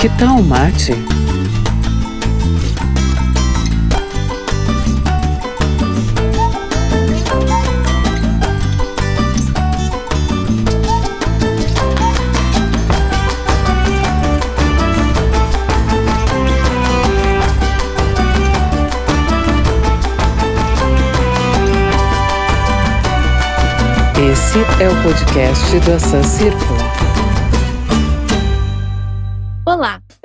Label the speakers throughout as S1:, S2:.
S1: Que tal mate? Esse é o podcast do Assan Círculo.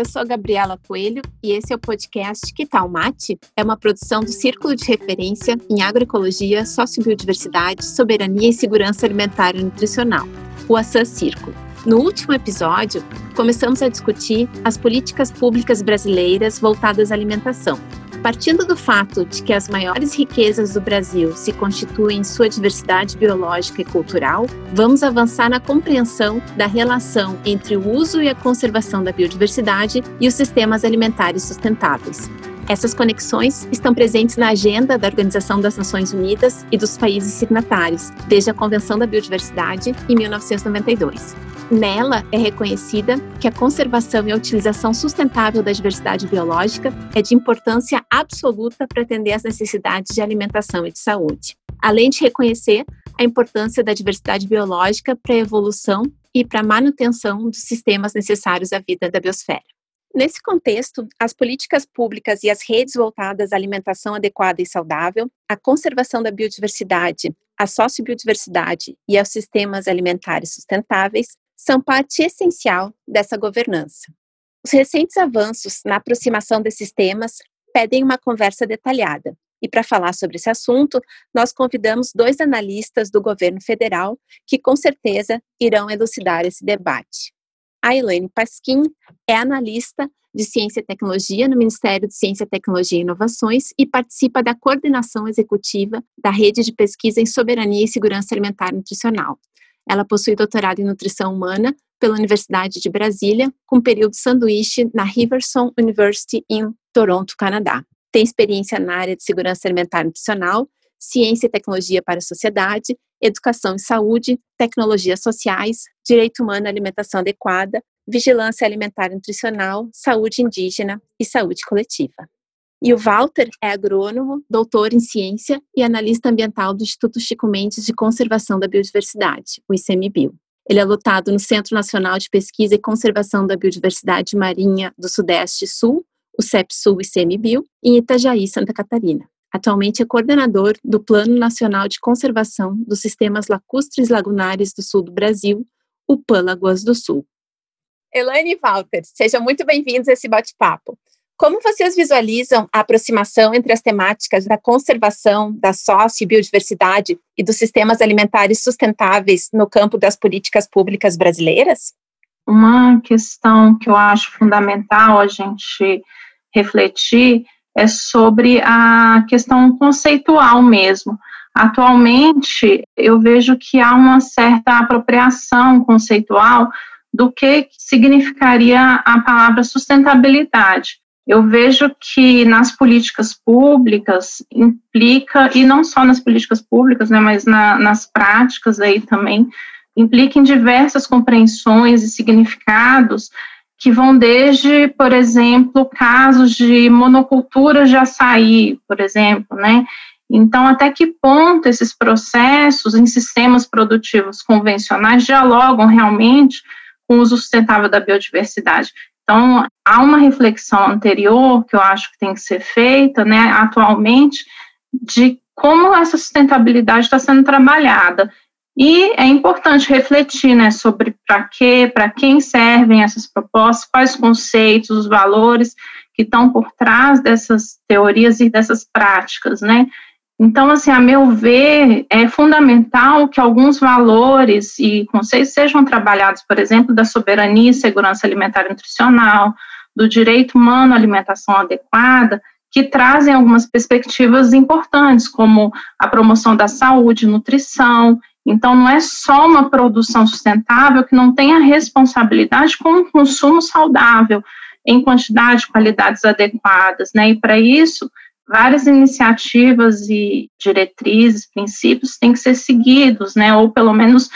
S2: Eu sou a Gabriela Coelho e esse é o podcast Que Tal Mate? É uma produção do Círculo de Referência em Agroecologia, Sociobiodiversidade, Soberania e Segurança Alimentar e Nutricional, o Assan Círculo. No último episódio, começamos a discutir as políticas públicas brasileiras voltadas à alimentação, Partindo do fato de que as maiores riquezas do Brasil se constituem em sua diversidade biológica e cultural, vamos avançar na compreensão da relação entre o uso e a conservação da biodiversidade e os sistemas alimentares sustentáveis. Essas conexões estão presentes na agenda da Organização das Nações Unidas e dos países signatários, desde a Convenção da Biodiversidade em 1992. Nela é reconhecida que a conservação e a utilização sustentável da diversidade biológica é de importância absoluta para atender às necessidades de alimentação e de saúde, além de reconhecer a importância da diversidade biológica para a evolução e para a manutenção dos sistemas necessários à vida da biosfera. Nesse contexto, as políticas públicas e as redes voltadas à alimentação adequada e saudável, à conservação da biodiversidade, à sociobiodiversidade e aos sistemas alimentares sustentáveis são parte essencial dessa governança. Os recentes avanços na aproximação desses temas pedem uma conversa detalhada. E para falar sobre esse assunto, nós convidamos dois analistas do governo federal que com certeza irão elucidar esse debate. A Elaine Pasquim é analista de Ciência e Tecnologia no Ministério de Ciência, Tecnologia e Inovações e participa da coordenação executiva da Rede de Pesquisa em Soberania e Segurança Alimentar e Nutricional, ela possui doutorado em nutrição humana pela Universidade de Brasília, com período sanduíche na Riverson University em Toronto, Canadá. Tem experiência na área de segurança alimentar e nutricional, ciência e tecnologia para a sociedade, educação e saúde, tecnologias sociais, direito humano e alimentação adequada, vigilância alimentar e nutricional, saúde indígena e saúde coletiva. E o Walter é agrônomo, doutor em ciência e analista ambiental do Instituto Chico Mendes de Conservação da Biodiversidade, o ICMBio. Ele é lotado no Centro Nacional de Pesquisa e Conservação da Biodiversidade Marinha do Sudeste e Sul, o CEP-Sul ICMBio, em Itajaí, Santa Catarina. Atualmente é coordenador do Plano Nacional de Conservação dos Sistemas Lacustres Lagunares do Sul do Brasil, o PAN Lagoas do Sul. Elaine e Walter, sejam muito bem-vindos a esse bate-papo. Como vocês visualizam a aproximação entre as temáticas da conservação, da sócio e biodiversidade e dos sistemas alimentares sustentáveis no campo das políticas públicas brasileiras?
S3: Uma questão que eu acho fundamental a gente refletir é sobre a questão conceitual mesmo. Atualmente, eu vejo que há uma certa apropriação conceitual do que significaria a palavra sustentabilidade. Eu vejo que nas políticas públicas implica, e não só nas políticas públicas, né, mas na, nas práticas aí também, implica em diversas compreensões e significados que vão desde, por exemplo, casos de monocultura de açaí, por exemplo, né? Então, até que ponto esses processos em sistemas produtivos convencionais dialogam realmente com o uso sustentável da biodiversidade? Então, há uma reflexão anterior que eu acho que tem que ser feita, né, atualmente, de como essa sustentabilidade está sendo trabalhada. E é importante refletir né, sobre para quê, para quem servem essas propostas, quais conceitos, os valores que estão por trás dessas teorias e dessas práticas, né? Então, assim, a meu ver, é fundamental que alguns valores e conceitos sejam trabalhados, por exemplo, da soberania e segurança alimentar e nutricional, do direito humano à alimentação adequada, que trazem algumas perspectivas importantes, como a promoção da saúde, nutrição. Então, não é só uma produção sustentável que não tem a responsabilidade com o consumo saudável, em quantidade qualidades adequadas, né? E para isso, várias iniciativas e diretrizes, princípios têm que ser seguidos, né, ou pelo menos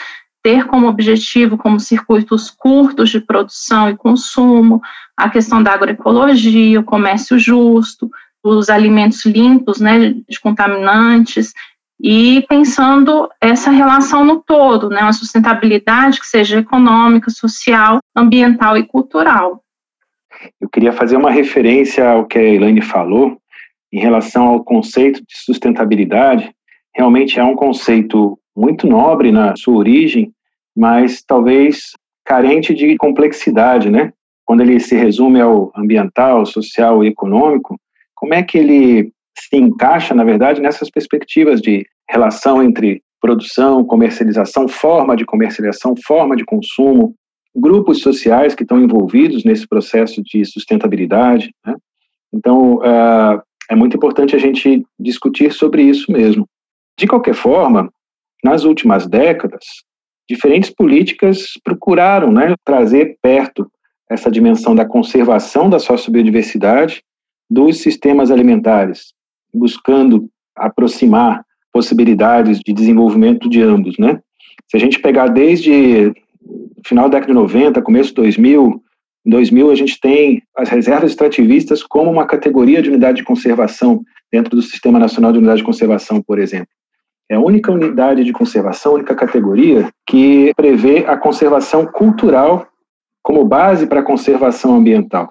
S3: ter como objetivo, como circuitos curtos de produção e consumo, a questão da agroecologia, o comércio justo, os alimentos limpos, né, de contaminantes, e pensando essa relação no todo, né, uma sustentabilidade que seja econômica, social, ambiental e cultural.
S4: Eu queria fazer uma referência ao que a Elaine falou em relação ao conceito de sustentabilidade. Realmente é um conceito muito nobre na sua origem, mas talvez carente de complexidade, né? Quando ele se resume ao ambiental, social e econômico, como é que ele se encaixa, na verdade, nessas perspectivas de relação entre produção, comercialização, forma de comercialização, forma de consumo, grupos sociais que estão envolvidos nesse processo de sustentabilidade. Né? Então, uh, é muito importante a gente discutir sobre isso mesmo. De qualquer forma, nas últimas décadas, diferentes políticas procuraram né, trazer perto essa dimensão da conservação da sociobiodiversidade dos sistemas alimentares, buscando aproximar possibilidades de desenvolvimento de ambos, né? Se a gente pegar desde final da década de 90, começo de 2000, em 2000 a gente tem as reservas extrativistas como uma categoria de unidade de conservação dentro do Sistema Nacional de Unidade de Conservação, por exemplo. É a única unidade de conservação, a única categoria que prevê a conservação cultural como base para a conservação ambiental.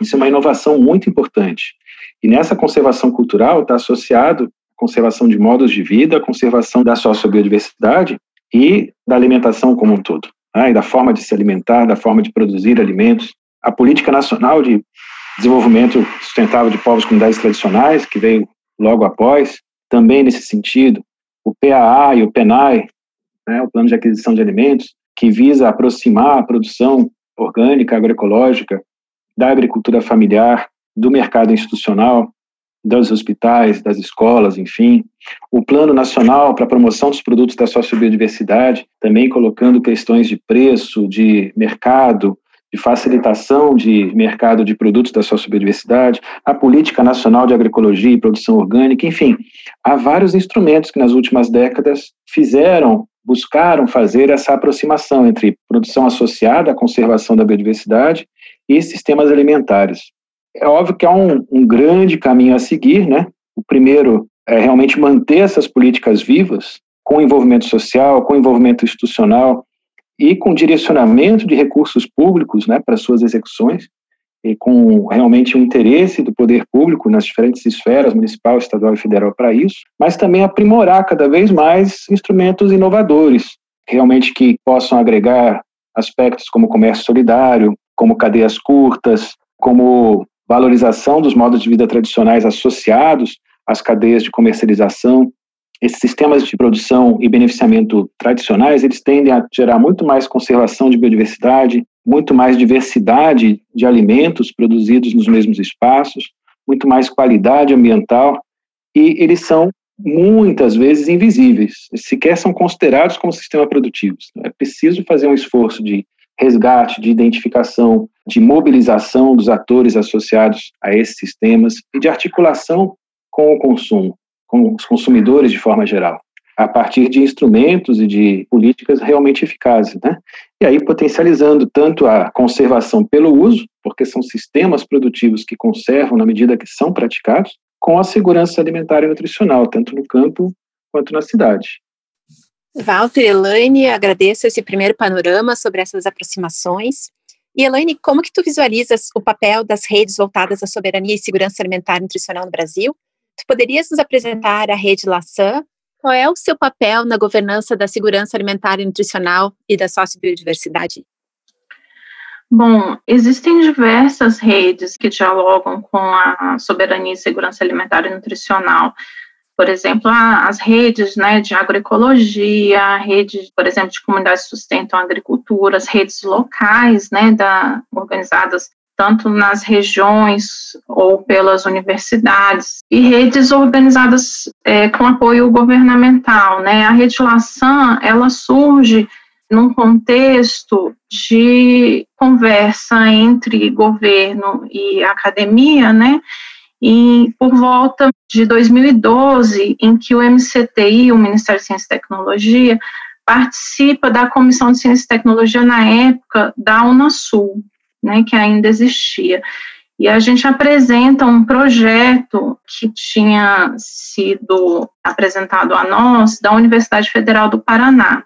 S4: Isso é uma inovação muito importante. E nessa conservação cultural está associado a conservação de modos de vida, a conservação da sociobiodiversidade e da alimentação como um todo, né? da forma de se alimentar, da forma de produzir alimentos. A Política Nacional de Desenvolvimento Sustentável de Povos e Comunidades Tradicionais, que veio logo após, também nesse sentido. O PAA e o PENAI, né, o Plano de Aquisição de Alimentos, que visa aproximar a produção orgânica, agroecológica, da agricultura familiar, do mercado institucional, dos hospitais, das escolas, enfim. O Plano Nacional para a Promoção dos Produtos da Sociobiodiversidade, também colocando questões de preço, de mercado, de facilitação de mercado de produtos da sociobiodiversidade, a Política Nacional de Agroecologia e Produção Orgânica, enfim, há vários instrumentos que nas últimas décadas fizeram, buscaram fazer essa aproximação entre produção associada à conservação da biodiversidade e sistemas alimentares. É óbvio que há um, um grande caminho a seguir, né? O primeiro é realmente manter essas políticas vivas, com envolvimento social, com envolvimento institucional e com direcionamento de recursos públicos né, para suas execuções, e com realmente o interesse do poder público nas diferentes esferas, municipal, estadual e federal, para isso, mas também aprimorar cada vez mais instrumentos inovadores, realmente que possam agregar aspectos como comércio solidário, como cadeias curtas, como valorização dos modos de vida tradicionais associados às cadeias de comercialização. Esses sistemas de produção e beneficiamento tradicionais, eles tendem a gerar muito mais conservação de biodiversidade, muito mais diversidade de alimentos produzidos nos mesmos espaços, muito mais qualidade ambiental, e eles são muitas vezes invisíveis, sequer são considerados como sistema produtivos. É preciso fazer um esforço de resgate, de identificação, de mobilização dos atores associados a esses sistemas e de articulação com o consumo, com os consumidores de forma geral, a partir de instrumentos e de políticas realmente eficazes, né? E aí potencializando tanto a conservação pelo uso, porque são sistemas produtivos que conservam na medida que são praticados, com a segurança alimentar e nutricional, tanto no campo quanto na cidade.
S2: Walter, Elaine, agradeço esse primeiro panorama sobre essas aproximações. E Elaine, como que tu visualizas o papel das redes voltadas à soberania e segurança alimentar e nutricional no Brasil? Tu poderias nos apresentar a rede LASAN? Qual é o seu papel na governança da segurança alimentar e nutricional e da sociobiodiversidade?
S3: Bom, existem diversas redes que dialogam com a soberania e segurança alimentar e nutricional por exemplo, as redes né, de agroecologia, a rede, por exemplo, de comunidades que sustentam a agricultura, as redes locais, né, da, organizadas tanto nas regiões ou pelas universidades, e redes organizadas é, com apoio governamental. Né? A rede LASAN, ela surge num contexto de conversa entre governo e academia, né, e por volta de 2012, em que o MCTI, o Ministério de Ciência e Tecnologia, participa da Comissão de Ciência e Tecnologia na época da Unasul, né, que ainda existia. E a gente apresenta um projeto que tinha sido apresentado a nós da Universidade Federal do Paraná.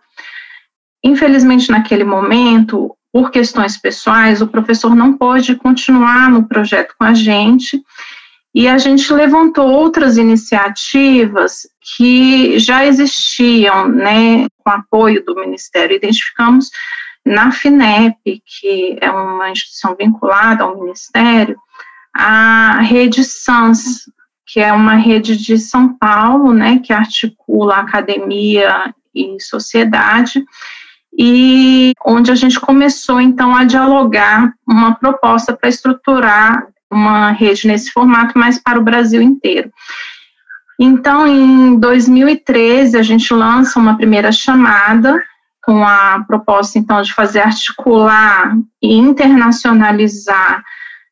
S3: Infelizmente, naquele momento, por questões pessoais, o professor não pôde continuar no projeto com a gente, e a gente levantou outras iniciativas que já existiam, né, com apoio do Ministério. Identificamos na FINEP, que é uma instituição vinculada ao Ministério, a rede SANS, que é uma rede de São Paulo, né, que articula academia e sociedade, e onde a gente começou então a dialogar uma proposta para estruturar uma rede nesse formato, mas para o Brasil inteiro. Então, em 2013, a gente lança uma primeira chamada com a proposta, então, de fazer articular e internacionalizar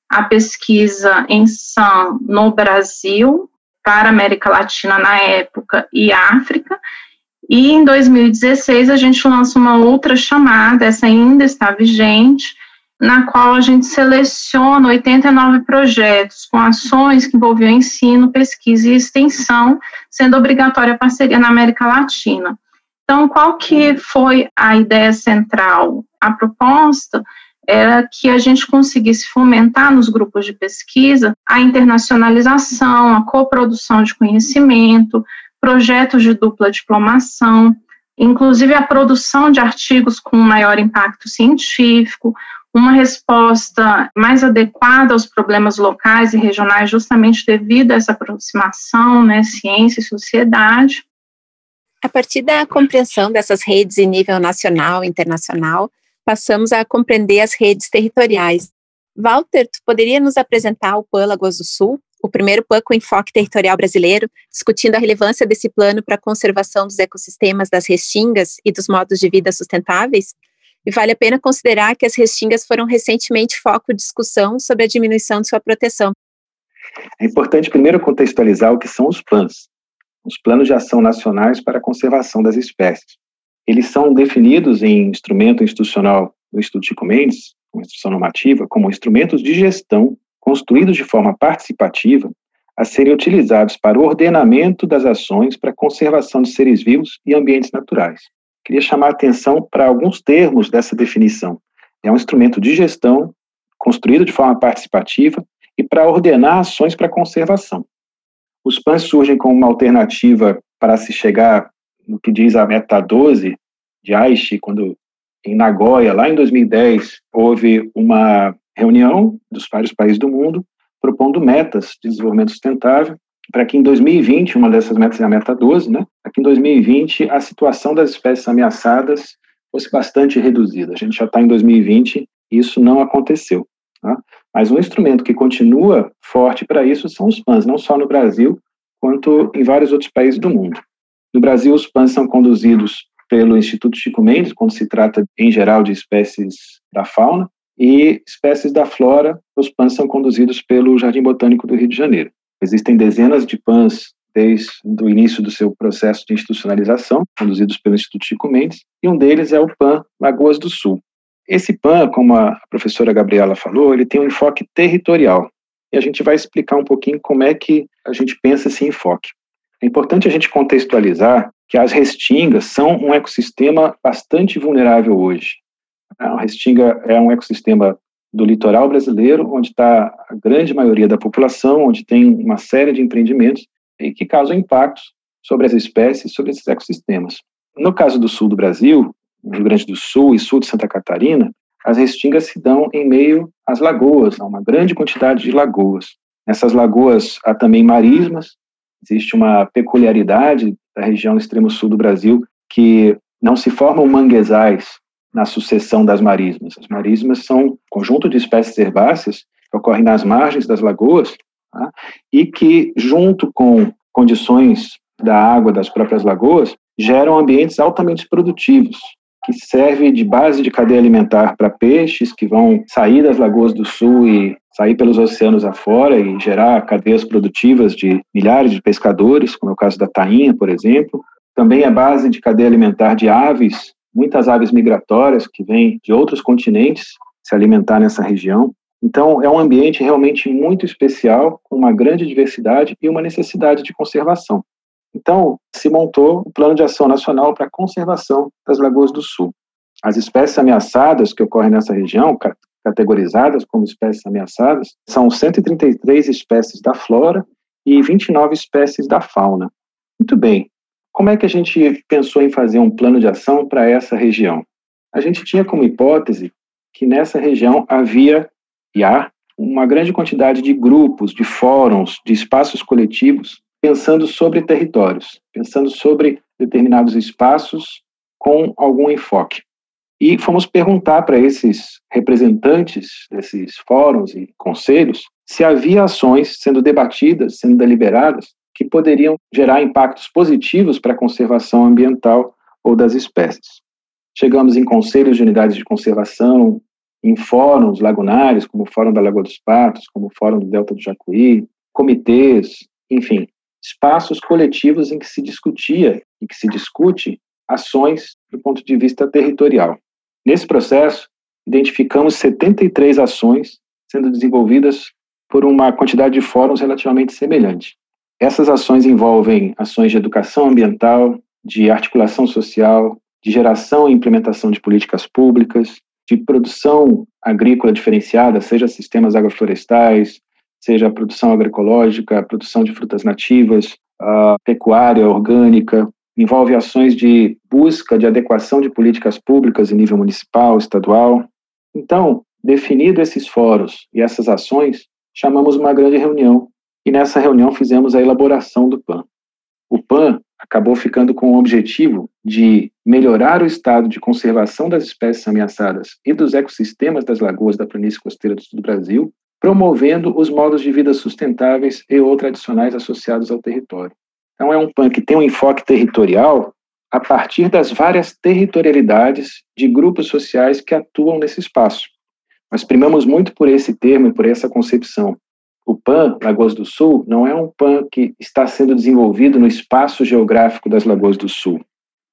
S3: a pesquisa em SAM no Brasil, para América Latina na época e África, e em 2016 a gente lança uma outra chamada, essa ainda está vigente, na qual a gente seleciona 89 projetos com ações que envolviam ensino, pesquisa e extensão, sendo obrigatória a parceria na América Latina. Então, qual que foi a ideia central? A proposta era que a gente conseguisse fomentar nos grupos de pesquisa a internacionalização, a coprodução de conhecimento, projetos de dupla diplomação, inclusive a produção de artigos com maior impacto científico, uma resposta mais adequada aos problemas locais e regionais, justamente devido a essa aproximação, né, ciência e sociedade.
S2: A partir da compreensão dessas redes em nível nacional e internacional, passamos a compreender as redes territoriais. Walter, tu poderia nos apresentar o PAN do Sul, o primeiro PAN com enfoque territorial brasileiro, discutindo a relevância desse plano para a conservação dos ecossistemas das restingas e dos modos de vida sustentáveis? E vale a pena considerar que as restingas foram recentemente foco de discussão sobre a diminuição de sua proteção.
S4: É importante primeiro contextualizar o que são os PLANs, os Planos de Ação Nacionais para a Conservação das Espécies. Eles são definidos em instrumento institucional do Instituto Chico Mendes, uma instrução normativa, como instrumentos de gestão construídos de forma participativa a serem utilizados para o ordenamento das ações para a conservação de seres vivos e ambientes naturais. Queria chamar a atenção para alguns termos dessa definição. É um instrumento de gestão construído de forma participativa e para ordenar ações para conservação. Os PANs surgem como uma alternativa para se chegar no que diz a meta 12 de Aichi, quando em Nagoya, lá em 2010, houve uma reunião dos vários países do mundo propondo metas de desenvolvimento sustentável para que em 2020, uma dessas metas é a meta 12, né? Para que em 2020 a situação das espécies ameaçadas fosse bastante reduzida. A gente já está em 2020 e isso não aconteceu. Tá? Mas um instrumento que continua forte para isso são os PANs, não só no Brasil, quanto em vários outros países do mundo. No Brasil, os PANs são conduzidos pelo Instituto Chico Mendes, quando se trata, em geral, de espécies da fauna, e espécies da flora, os PANs são conduzidos pelo Jardim Botânico do Rio de Janeiro. Existem dezenas de PANs desde o início do seu processo de institucionalização, conduzidos pelo Instituto Chico Mendes, e um deles é o PAN Lagoas do Sul. Esse PAN, como a professora Gabriela falou, ele tem um enfoque territorial, e a gente vai explicar um pouquinho como é que a gente pensa esse enfoque. É importante a gente contextualizar que as restingas são um ecossistema bastante vulnerável hoje. A restinga é um ecossistema do litoral brasileiro, onde está a grande maioria da população, onde tem uma série de empreendimentos e que causam impactos sobre as espécies, sobre esses ecossistemas. No caso do sul do Brasil, Rio Grande do Sul e sul de Santa Catarina, as restingas se dão em meio às lagoas, há uma grande quantidade de lagoas. Nessas lagoas há também marismas, existe uma peculiaridade da região extremo sul do Brasil que não se formam manguezais na sucessão das marismas. As marismas são um conjunto de espécies herbáceas que ocorrem nas margens das lagoas tá? e que, junto com condições da água das próprias lagoas, geram ambientes altamente produtivos, que servem de base de cadeia alimentar para peixes que vão sair das lagoas do sul e sair pelos oceanos afora e gerar cadeias produtivas de milhares de pescadores, como é o caso da tainha, por exemplo, também é base de cadeia alimentar de aves, muitas aves migratórias que vêm de outros continentes se alimentar nessa região. Então, é um ambiente realmente muito especial, com uma grande diversidade e uma necessidade de conservação. Então, se montou o Plano de Ação Nacional para a Conservação das Lagoas do Sul. As espécies ameaçadas que ocorrem nessa região, categorizadas como espécies ameaçadas, são 133 espécies da flora e 29 espécies da fauna. Muito bem. Como é que a gente pensou em fazer um plano de ação para essa região? A gente tinha como hipótese que nessa região havia e há uma grande quantidade de grupos, de fóruns, de espaços coletivos pensando sobre territórios, pensando sobre determinados espaços com algum enfoque. E fomos perguntar para esses representantes desses fóruns e conselhos se havia ações sendo debatidas, sendo deliberadas, que poderiam gerar impactos positivos para a conservação ambiental ou das espécies. Chegamos em conselhos de unidades de conservação, em fóruns lagunares, como o Fórum da Lagoa dos Patos, como o Fórum do Delta do Jacuí, comitês, enfim, espaços coletivos em que se discutia e que se discute ações do ponto de vista territorial. Nesse processo, identificamos 73 ações sendo desenvolvidas por uma quantidade de fóruns relativamente semelhante. Essas ações envolvem ações de educação ambiental, de articulação social, de geração e implementação de políticas públicas, de produção agrícola diferenciada, seja sistemas agroflorestais, seja produção agroecológica, produção de frutas nativas, a pecuária orgânica, envolve ações de busca de adequação de políticas públicas em nível municipal, estadual. Então, definido esses fóruns e essas ações, chamamos uma grande reunião e nessa reunião fizemos a elaboração do PAN. O PAN acabou ficando com o objetivo de melhorar o estado de conservação das espécies ameaçadas e dos ecossistemas das lagoas da planície costeira do sul do Brasil, promovendo os modos de vida sustentáveis e ou tradicionais associados ao território. Então, é um PAN que tem um enfoque territorial a partir das várias territorialidades de grupos sociais que atuam nesse espaço. Nós primamos muito por esse termo e por essa concepção. O PAN Lagoas do Sul não é um PAN que está sendo desenvolvido no espaço geográfico das Lagoas do Sul,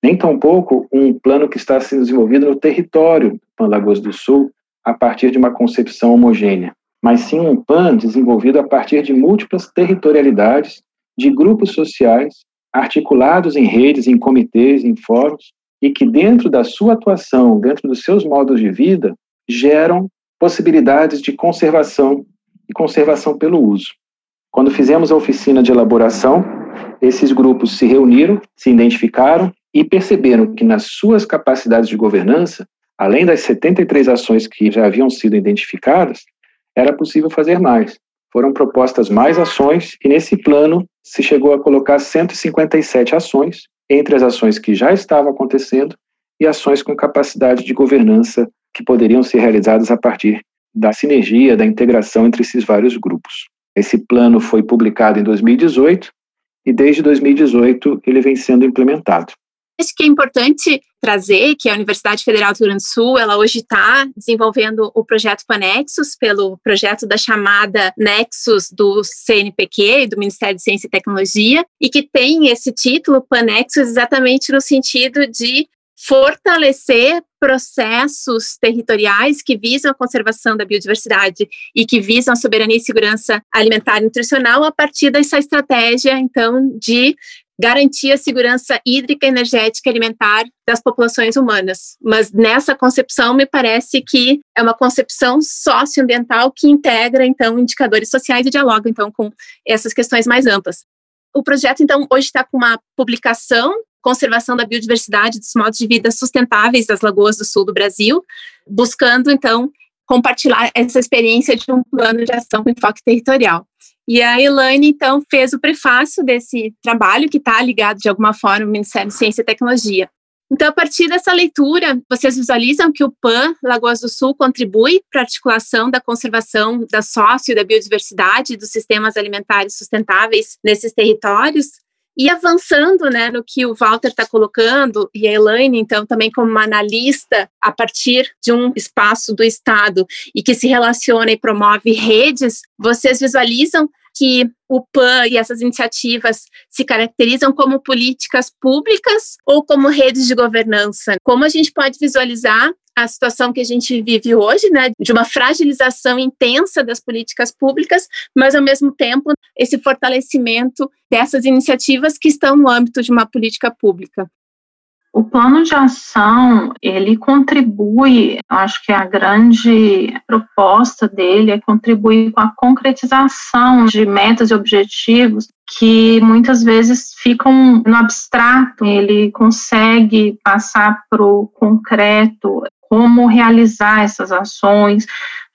S4: nem tampouco um plano que está sendo desenvolvido no território do PAN Lagoas do Sul a partir de uma concepção homogênea, mas sim um PAN desenvolvido a partir de múltiplas territorialidades de grupos sociais articulados em redes, em comitês, em fóruns, e que dentro da sua atuação, dentro dos seus modos de vida, geram possibilidades de conservação e conservação pelo uso. Quando fizemos a oficina de elaboração, esses grupos se reuniram, se identificaram e perceberam que nas suas capacidades de governança, além das 73 ações que já haviam sido identificadas, era possível fazer mais. Foram propostas mais ações e nesse plano se chegou a colocar 157 ações, entre as ações que já estavam acontecendo e ações com capacidade de governança que poderiam ser realizadas a partir da sinergia, da integração entre esses vários grupos. Esse plano foi publicado em 2018 e desde 2018 ele vem sendo implementado.
S2: Acho que é importante trazer que a Universidade Federal do Rio Grande do Sul, ela hoje está desenvolvendo o projeto Panexus, pelo projeto da chamada Nexus do CNPq, do Ministério de Ciência e Tecnologia, e que tem esse título Panexus exatamente no sentido de fortalecer processos territoriais que visam a conservação da biodiversidade e que visam a soberania e segurança alimentar e nutricional a partir dessa estratégia, então, de garantir a segurança hídrica, energética e alimentar das populações humanas. Mas nessa concepção, me parece que é uma concepção socioambiental que integra, então, indicadores sociais e dialoga, então, com essas questões mais amplas. O projeto, então, hoje está com uma publicação conservação da biodiversidade dos modos de vida sustentáveis das lagoas do sul do Brasil, buscando, então, compartilhar essa experiência de um plano de ação com enfoque territorial. E a Elaine, então, fez o prefácio desse trabalho, que está ligado de alguma forma ao Ministério de Ciência e Tecnologia. Então, a partir dessa leitura, vocês visualizam que o PAN Lagoas do Sul contribui para a articulação da conservação da sócio, da biodiversidade, dos sistemas alimentares sustentáveis nesses territórios, e avançando né, no que o Walter está colocando, e a Elaine, então, também como uma analista a partir de um espaço do Estado e que se relaciona e promove redes, vocês visualizam que o PAN e essas iniciativas se caracterizam como políticas públicas ou como redes de governança? Como a gente pode visualizar a situação que a gente vive hoje, né, de uma fragilização intensa das políticas públicas, mas ao mesmo tempo esse fortalecimento dessas iniciativas que estão no âmbito de uma política pública.
S3: O plano de ação, ele contribui, acho que a grande proposta dele é contribuir com a concretização de metas e objetivos que muitas vezes ficam no abstrato, ele consegue passar para o concreto, como realizar essas ações,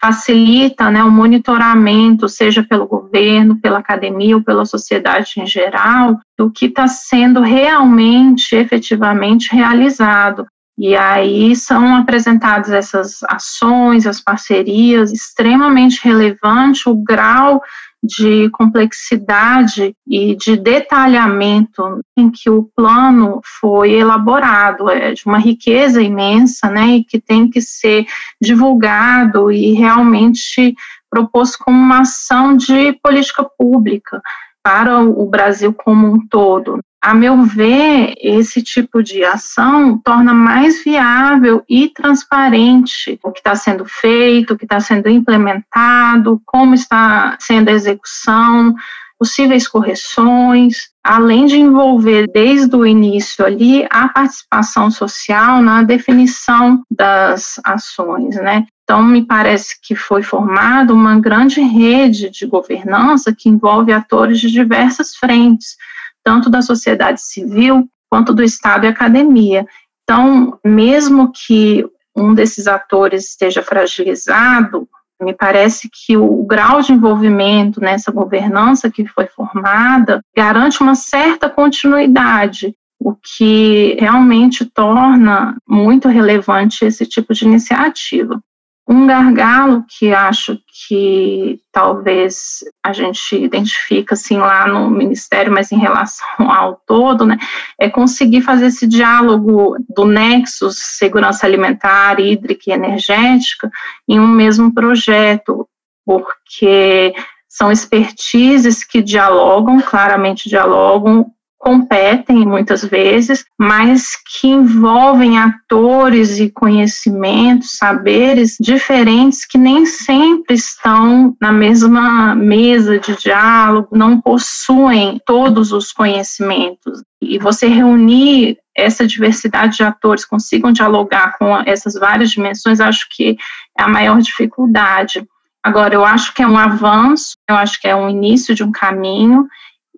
S3: facilita né, o monitoramento, seja pelo governo, pela academia ou pela sociedade em geral, do que está sendo realmente, efetivamente realizado. E aí são apresentadas essas ações, as parcerias, extremamente relevante o grau de complexidade e de detalhamento em que o plano foi elaborado, é de uma riqueza imensa, né, e que tem que ser divulgado e realmente proposto como uma ação de política pública para o Brasil como um todo. A meu ver, esse tipo de ação torna mais viável e transparente o que está sendo feito, o que está sendo implementado, como está sendo a execução, possíveis correções, além de envolver desde o início ali a participação social na definição das ações, né? Então, me parece que foi formada uma grande rede de governança que envolve atores de diversas frentes, tanto da sociedade civil quanto do Estado e academia. Então, mesmo que um desses atores esteja fragilizado, me parece que o grau de envolvimento nessa governança que foi formada garante uma certa continuidade, o que realmente torna muito relevante esse tipo de iniciativa. Um gargalo que acho que talvez a gente identifica assim lá no ministério, mas em relação ao todo, né, é conseguir fazer esse diálogo do nexo segurança alimentar, hídrica e energética em um mesmo projeto, porque são expertises que dialogam, claramente dialogam competem muitas vezes, mas que envolvem atores e conhecimentos, saberes diferentes que nem sempre estão na mesma mesa de diálogo, não possuem todos os conhecimentos. E você reunir essa diversidade de atores consigam dialogar com essas várias dimensões, acho que é a maior dificuldade. Agora, eu acho que é um avanço, eu acho que é um início de um caminho,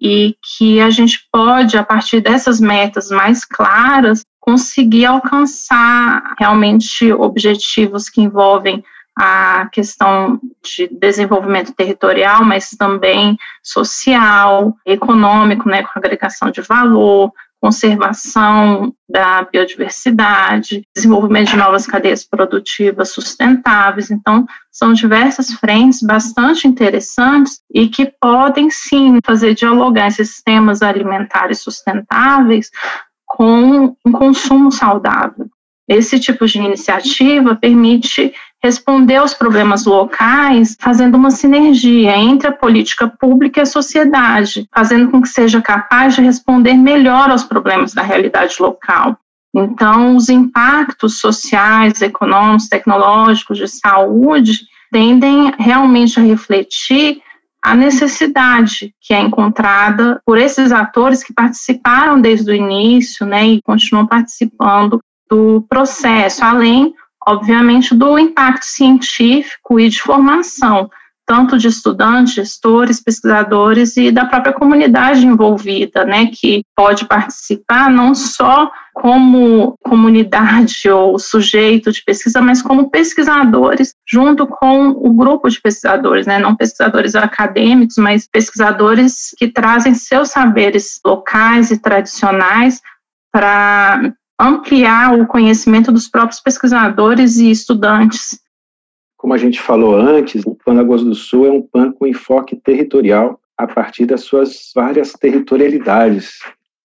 S3: e que a gente pode, a partir dessas metas mais claras, conseguir alcançar realmente objetivos que envolvem a questão de desenvolvimento territorial, mas também social, econômico, né, com agregação de valor, conservação da biodiversidade, desenvolvimento de novas cadeias produtivas sustentáveis. Então, são diversas frentes bastante interessantes e que podem sim fazer dialogar esses sistemas alimentares sustentáveis com um consumo saudável. Esse tipo de iniciativa permite responder aos problemas locais, fazendo uma sinergia entre a política pública e a sociedade, fazendo com que seja capaz de responder melhor aos problemas da realidade local. Então, os impactos sociais, econômicos, tecnológicos, de saúde, tendem realmente a refletir a necessidade que é encontrada por esses atores que participaram desde o início, né, e continuam participando do processo, além, obviamente, do impacto científico e de formação, tanto de estudantes, gestores, pesquisadores e da própria comunidade envolvida, né, que pode participar não só como comunidade ou sujeito de pesquisa, mas como pesquisadores, junto com o grupo de pesquisadores, né, não pesquisadores acadêmicos, mas pesquisadores que trazem seus saberes locais e tradicionais para ampliar o conhecimento dos próprios pesquisadores e estudantes.
S4: Como a gente falou antes, o Plano Águas do Sul é um PAN com enfoque territorial a partir das suas várias territorialidades,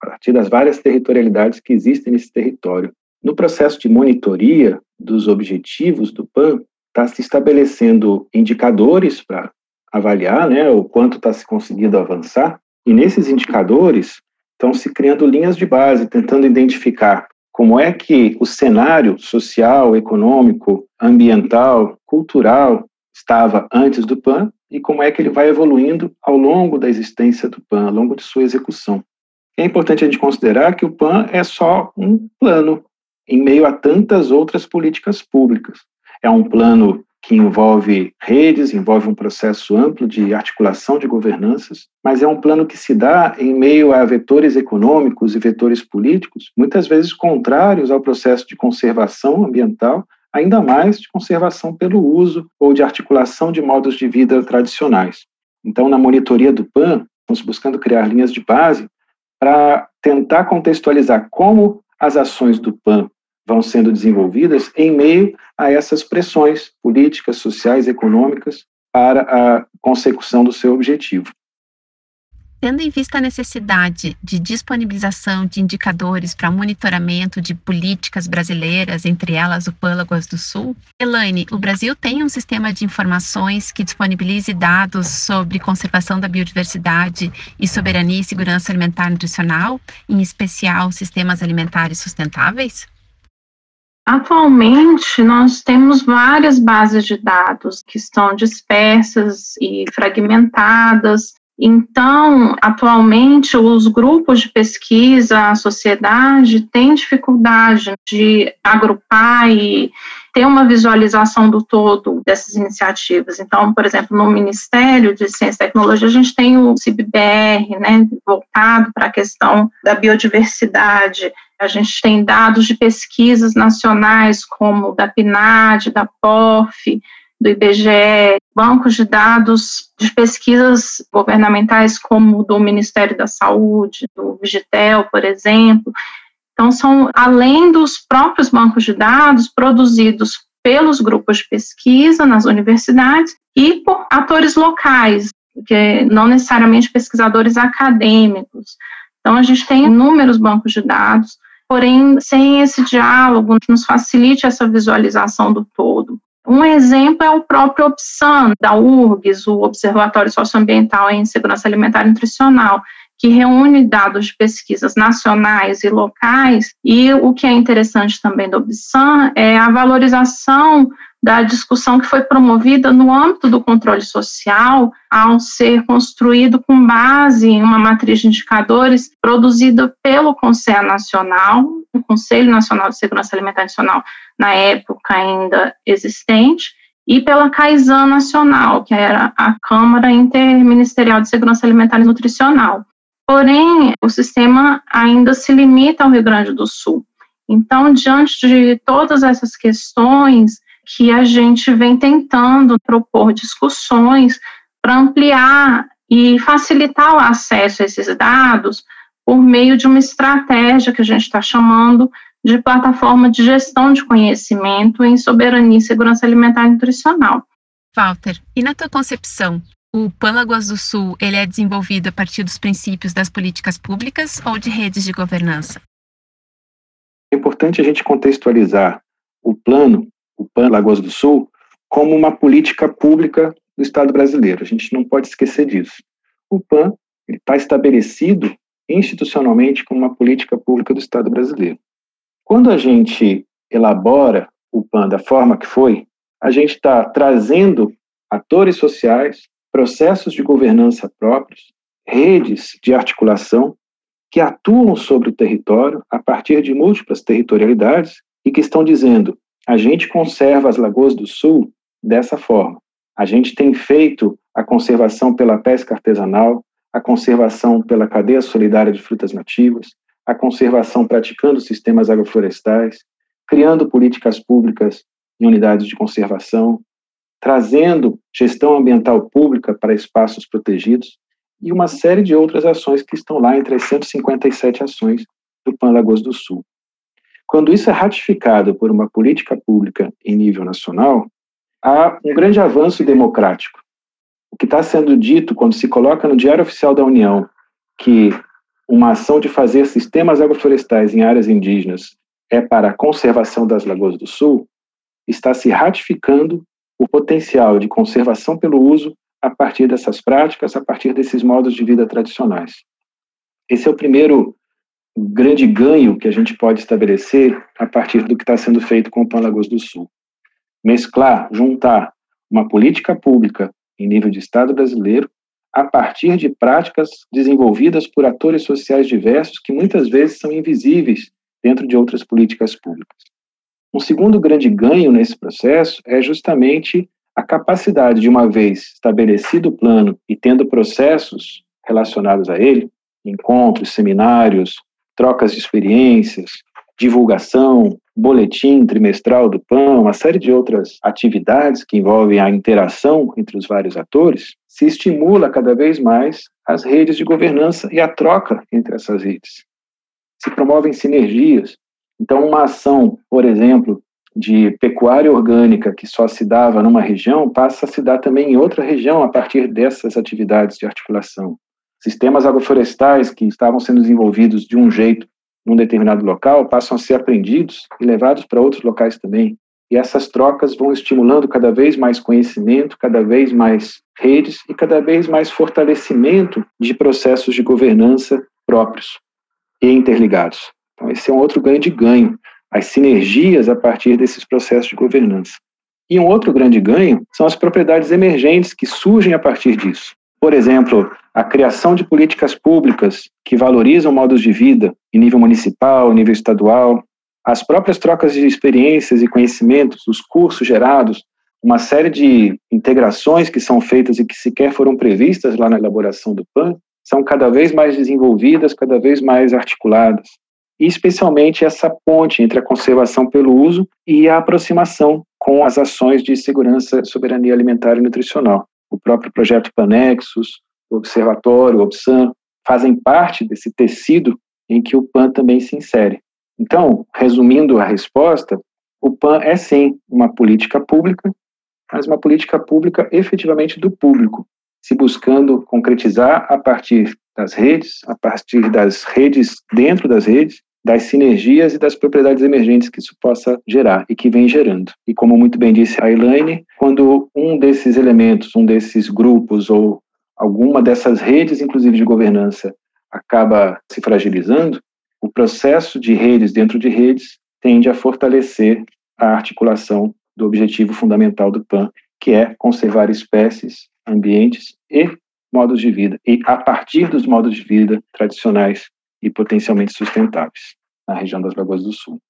S4: a partir das várias territorialidades que existem nesse território. No processo de monitoria dos objetivos do PAN, está se estabelecendo indicadores para avaliar né, o quanto está se conseguindo avançar, e nesses indicadores estão se criando linhas de base, tentando identificar como é que o cenário social, econômico, ambiental, cultural estava antes do PAN e como é que ele vai evoluindo ao longo da existência do PAN, ao longo de sua execução. É importante a gente considerar que o PAN é só um plano em meio a tantas outras políticas públicas. É um plano que envolve redes, envolve um processo amplo de articulação de governanças, mas é um plano que se dá em meio a vetores econômicos e vetores políticos, muitas vezes contrários ao processo de conservação ambiental, ainda mais de conservação pelo uso ou de articulação de modos de vida tradicionais. Então, na monitoria do PAN, estamos buscando criar linhas de base para tentar contextualizar como as ações do PAN vão sendo desenvolvidas em meio a essas pressões políticas, sociais, econômicas para a consecução do seu objetivo.
S2: Tendo em vista a necessidade de disponibilização de indicadores para monitoramento de políticas brasileiras, entre elas o Pâlagoas do Sul, Elaine, o Brasil tem um sistema de informações que disponibilize dados sobre conservação da biodiversidade e soberania e segurança alimentar e nutricional, em especial sistemas alimentares sustentáveis?
S3: Atualmente, nós temos várias bases de dados que estão dispersas e fragmentadas. Então, atualmente, os grupos de pesquisa, a sociedade, têm dificuldade de agrupar e ter uma visualização do todo dessas iniciativas. Então, por exemplo, no Ministério de Ciência e Tecnologia, a gente tem o CIBBR, né, voltado para a questão da biodiversidade, a gente tem dados de pesquisas nacionais, como da PNAD, da POF, do IBGE, bancos de dados de pesquisas governamentais, como do Ministério da Saúde, do Vigitel, por exemplo. Então, são, além dos próprios bancos de dados produzidos pelos grupos de pesquisa nas universidades e por atores locais, que não necessariamente pesquisadores acadêmicos. Então, a gente tem inúmeros bancos de dados porém sem esse diálogo que nos facilite essa visualização do todo. Um exemplo é o próprio OPSAN, da URGS, o Observatório Socioambiental em Segurança Alimentar e Nutricional, que reúne dados de pesquisas nacionais e locais, e o que é interessante também do OBSAN é a valorização da discussão que foi promovida no âmbito do controle social, ao ser construído com base em uma matriz de indicadores produzida pelo Conselho Nacional, o Conselho Nacional de Segurança Alimentar Nacional, na época ainda existente, e pela CAISAN Nacional, que era a Câmara Interministerial de Segurança Alimentar e Nutricional. Porém, o sistema ainda se limita ao Rio Grande do Sul. Então, diante de todas essas questões, que a gente vem tentando propor discussões para ampliar e facilitar o acesso a esses dados por meio de uma estratégia que a gente está chamando de plataforma de gestão de conhecimento em soberania e segurança alimentar e nutricional.
S2: Walter, e na tua concepção, o Pâlagoas do Sul ele é desenvolvido a partir dos princípios das políticas públicas ou de redes de governança?
S4: É importante a gente contextualizar o plano o PAN Lagoas do Sul como uma política pública do Estado brasileiro. A gente não pode esquecer disso. O PAN está estabelecido institucionalmente como uma política pública do Estado brasileiro. Quando a gente elabora o PAN da forma que foi, a gente está trazendo atores sociais, processos de governança próprios, redes de articulação que atuam sobre o território a partir de múltiplas territorialidades e que estão dizendo a gente conserva as lagoas do sul dessa forma. A gente tem feito a conservação pela pesca artesanal, a conservação pela cadeia solidária de frutas nativas, a conservação praticando sistemas agroflorestais, criando políticas públicas em unidades de conservação, trazendo gestão ambiental pública para espaços protegidos e uma série de outras ações que estão lá entre as 157 ações do Pan Lagoas do Sul. Quando isso é ratificado por uma política pública em nível nacional, há um grande avanço democrático. O que está sendo dito quando se coloca no Diário Oficial da União que uma ação de fazer sistemas agroflorestais em áreas indígenas é para a conservação das lagoas do sul, está se ratificando o potencial de conservação pelo uso a partir dessas práticas, a partir desses modos de vida tradicionais. Esse é o primeiro grande ganho que a gente pode estabelecer a partir do que está sendo feito com o Pan Lagoas do Sul. Mesclar, juntar uma política pública em nível de Estado brasileiro a partir de práticas desenvolvidas por atores sociais diversos que muitas vezes são invisíveis dentro de outras políticas públicas. Um segundo grande ganho nesse processo é justamente a capacidade de, uma vez estabelecido o plano e tendo processos relacionados a ele, encontros, seminários, trocas de experiências, divulgação, boletim trimestral do PAN, uma série de outras atividades que envolvem a interação entre os vários atores, se estimula cada vez mais as redes de governança e a troca entre essas redes. Se promovem sinergias. Então, uma ação, por exemplo, de pecuária orgânica que só se dava numa região passa a se dar também em outra região a partir dessas atividades de articulação. Sistemas agroflorestais que estavam sendo desenvolvidos de um jeito num determinado local passam a ser aprendidos e levados para outros locais também. E essas trocas vão estimulando cada vez mais conhecimento, cada vez mais redes e cada vez mais fortalecimento de processos de governança próprios e interligados. Então, esse é um outro grande ganho, as sinergias a partir desses processos de governança. E um outro grande ganho são as propriedades emergentes que surgem a partir disso. Por exemplo, a criação de políticas públicas que valorizam modos de vida em nível municipal, em nível estadual, as próprias trocas de experiências e conhecimentos, os cursos gerados, uma série de integrações que são feitas e que sequer foram previstas lá na elaboração do PAN, são cada vez mais desenvolvidas, cada vez mais articuladas. Especialmente essa ponte entre a conservação pelo uso e a aproximação com as ações de segurança, soberania alimentar e nutricional o próprio projeto Panexus, o Observatório, o OBSAN, fazem parte desse tecido em que o PAN também se insere. Então, resumindo a resposta, o PAN é sim uma política pública, mas uma política pública efetivamente do público, se buscando concretizar a partir das redes, a partir das redes dentro das redes, das sinergias e das propriedades emergentes que isso possa gerar e que vem gerando. E como muito bem disse a Elaine, quando um desses elementos, um desses grupos ou alguma dessas redes, inclusive de governança, acaba se fragilizando, o processo de redes dentro de redes tende a fortalecer a articulação do objetivo fundamental do PAN, que é conservar espécies, ambientes e modos de vida, e a partir dos modos de vida tradicionais e potencialmente sustentáveis na região das Lagoas do Sul.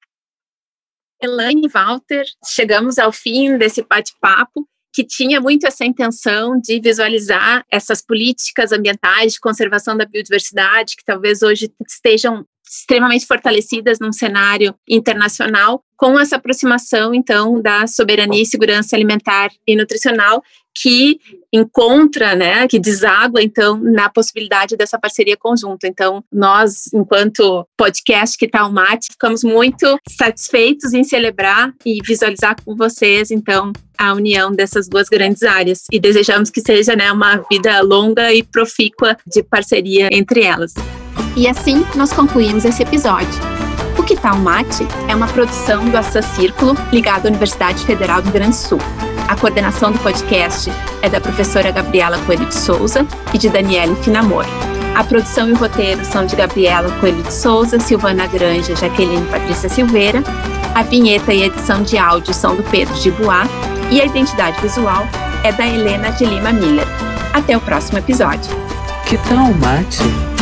S2: Elaine Walter, chegamos ao fim desse bate-papo que tinha muito essa intenção de visualizar essas políticas ambientais de conservação da biodiversidade que talvez hoje estejam extremamente fortalecidas num cenário internacional, com essa aproximação, então, da soberania e segurança alimentar e nutricional, que encontra, né, que deságua, então, na possibilidade dessa parceria conjunta. Então, nós, enquanto podcast Que Tal Mate, ficamos muito satisfeitos em celebrar e visualizar com vocês, então, a união dessas duas grandes áreas. E desejamos que seja, né, uma vida longa e profícua de parceria entre elas. E assim, nós concluímos esse episódio. O Que Tal Mate é uma produção do Assa Círculo, ligado à Universidade Federal do Grande Sul. A coordenação do podcast é da professora Gabriela Coelho de Souza e de Daniele Finamor. A produção e o roteiro são de Gabriela Coelho de Souza, Silvana Granja, Jaqueline Patrícia Silveira. A vinheta e edição de áudio são do Pedro de Bois e a identidade visual é da Helena de Lima Miller. Até o próximo episódio.
S1: Que tal mate?